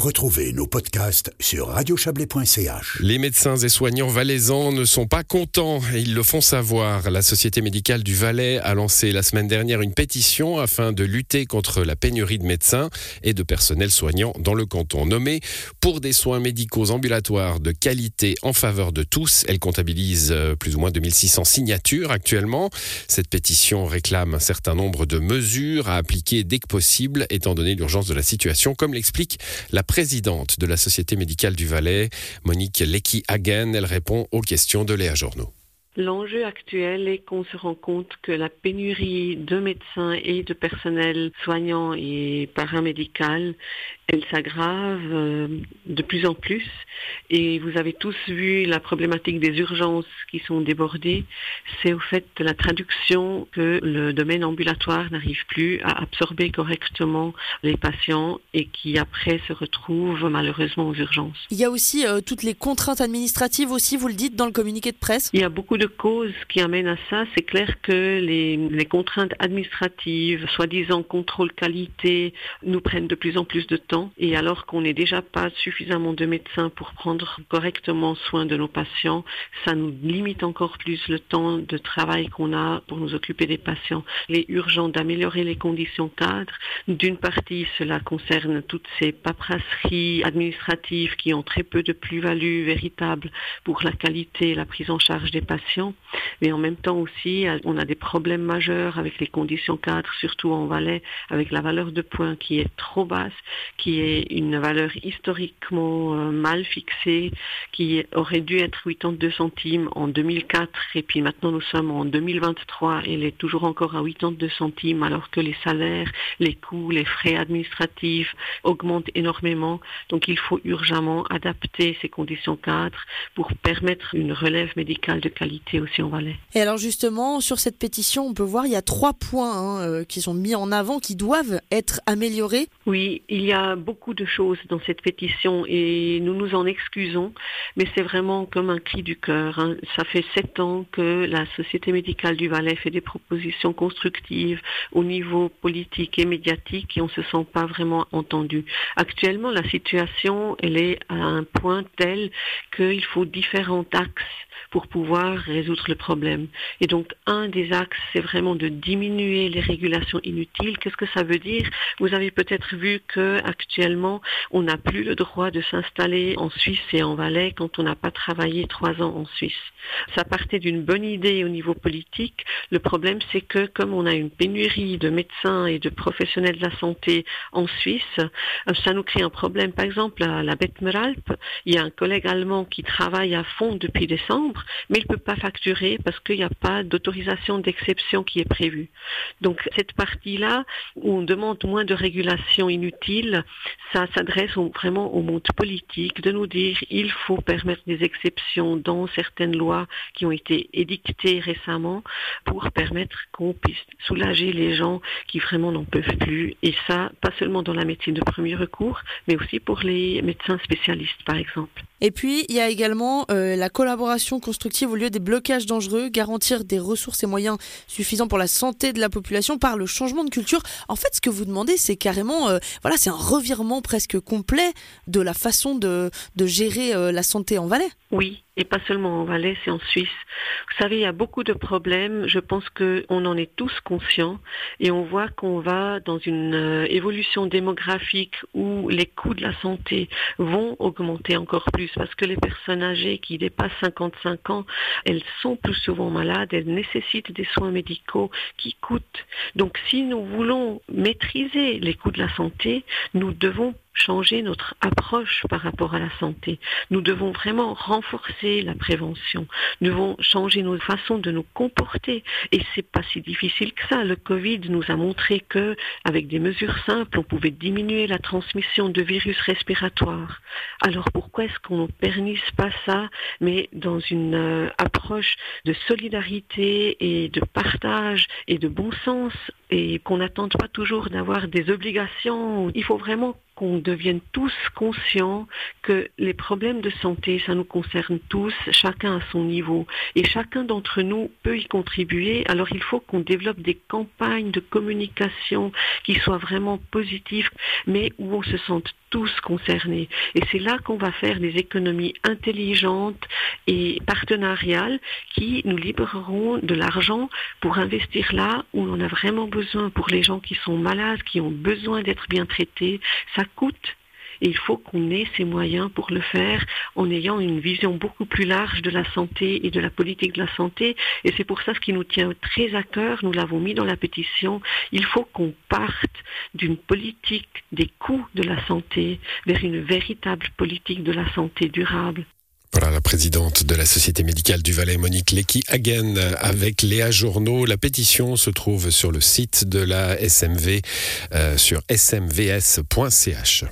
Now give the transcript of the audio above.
Retrouvez nos podcasts sur radiochablais.ch. Les médecins et soignants valaisans ne sont pas contents ils le font savoir. La Société médicale du Valais a lancé la semaine dernière une pétition afin de lutter contre la pénurie de médecins et de personnel soignant dans le canton nommé pour des soins médicaux ambulatoires de qualité en faveur de tous. Elle comptabilise euh, plus ou moins 2600 signatures actuellement. Cette pétition réclame un certain nombre de mesures à appliquer dès que possible étant donné l'urgence de la situation comme l'explique la présidente de la Société médicale du Valais, Monique Lecky-Hagen. Elle répond aux questions de Léa Journaux. L'enjeu actuel est qu'on se rend compte que la pénurie de médecins et de personnel soignant et paramédical, elle s'aggrave euh, de plus en plus. Et vous avez tous vu la problématique des urgences qui sont débordées. C'est au fait de la traduction que le domaine ambulatoire n'arrive plus à absorber correctement les patients et qui après se retrouvent malheureusement aux urgences. Il y a aussi euh, toutes les contraintes administratives aussi, vous le dites dans le communiqué de presse. Il y a beaucoup de causes qui amènent à ça. C'est clair que les, les contraintes administratives, soi-disant contrôle qualité, nous prennent de plus en plus de temps. Et alors qu'on n'est déjà pas suffisamment de médecins pour prendre correctement soin de nos patients, ça nous limite encore plus le temps de travail qu'on a pour nous occuper des patients. Il est urgent d'améliorer les conditions cadres. D'une partie, cela concerne toutes ces paperasseries administratives qui ont très peu de plus-value véritable pour la qualité et la prise en charge des patients mais en même temps aussi, on a des problèmes majeurs avec les conditions cadres, surtout en Valais, avec la valeur de points qui est trop basse, qui est une valeur historiquement euh, mal fixée, qui aurait dû être 82 centimes en 2004, et puis maintenant nous sommes en 2023, et elle est toujours encore à 82 centimes, alors que les salaires, les coûts, les frais administratifs augmentent énormément. Donc il faut urgemment adapter ces conditions cadres pour permettre une relève médicale de qualité aussi en Valais. Et alors justement, sur cette pétition, on peut voir il y a trois points hein, euh, qui sont mis en avant, qui doivent être améliorés. Oui, il y a beaucoup de choses dans cette pétition et nous nous en excusons, mais c'est vraiment comme un cri du cœur. Hein. Ça fait sept ans que la Société médicale du Valais fait des propositions constructives au niveau politique et médiatique et on ne se sent pas vraiment entendu. Actuellement, la situation, elle est à un point tel qu'il faut différents axes pour pouvoir résoudre le problème. Et donc, un des axes, c'est vraiment de diminuer les régulations inutiles. Qu'est-ce que ça veut dire? Vous avez peut-être vu que actuellement, on n'a plus le droit de s'installer en Suisse et en Valais quand on n'a pas travaillé trois ans en Suisse. Ça partait d'une bonne idée au niveau politique. Le problème, c'est que comme on a une pénurie de médecins et de professionnels de la santé en Suisse, euh, ça nous crée un problème. Par exemple, à la Betmeralp, il y a un collègue allemand qui travaille à fond depuis décembre, mais il ne peut pas facturer parce qu'il n'y a pas d'autorisation d'exception qui est prévue. Donc cette partie-là, où on demande moins de régulation inutile, ça s'adresse vraiment au monde politique de nous dire il faut permettre des exceptions dans certaines lois qui ont été édictées récemment pour permettre qu'on puisse soulager les gens qui vraiment n'en peuvent plus. Et ça, pas seulement dans la médecine de premier recours, mais aussi pour les médecins spécialistes, par exemple. Et puis, il y a également euh, la collaboration constructive au lieu des blocages dangereux, garantir des ressources et moyens suffisants pour la santé de la population par le changement de culture. En fait, ce que vous demandez, c'est carrément, euh, voilà, c'est un revirement presque complet de la façon de, de gérer euh, la santé en Valais. Oui, et pas seulement en Valais, c'est en Suisse. Vous savez, il y a beaucoup de problèmes. Je pense qu'on en est tous conscients et on voit qu'on va dans une euh, évolution démographique où les coûts de la santé vont augmenter encore plus parce que les personnes âgées qui dépassent 55 ans, elles sont plus souvent malades, elles nécessitent des soins médicaux qui coûtent. Donc si nous voulons maîtriser les coûts de la santé, nous devons changer notre approche par rapport à la santé. Nous devons vraiment renforcer la prévention. Nous devons changer nos façons de nous comporter. Et c'est pas si difficile que ça. Le Covid nous a montré que, avec des mesures simples, on pouvait diminuer la transmission de virus respiratoires. Alors pourquoi est-ce qu'on ne pernise pas ça, mais dans une euh, approche de solidarité et de partage et de bon sens et qu'on n'attende pas toujours d'avoir des obligations? Il faut vraiment qu'on devienne tous conscients que les problèmes de santé, ça nous concerne tous, chacun à son niveau. Et chacun d'entre nous peut y contribuer. Alors il faut qu'on développe des campagnes de communication qui soient vraiment positives, mais où on se sente tous concernés. Et c'est là qu'on va faire des économies intelligentes et partenariales qui nous libéreront de l'argent pour investir là où on en a vraiment besoin pour les gens qui sont malades, qui ont besoin d'être bien traités. Ça coûte et il faut qu'on ait ces moyens pour le faire en ayant une vision beaucoup plus large de la santé et de la politique de la santé. Et c'est pour ça ce qui nous tient très à cœur, nous l'avons mis dans la pétition, il faut qu'on parte d'une politique des coûts de la santé vers une véritable politique de la santé durable. Voilà la présidente de la Société médicale du Valais, Monique Lecky-Hagen, avec Léa Journaux. La pétition se trouve sur le site de la SMV, euh, sur smvs.ch.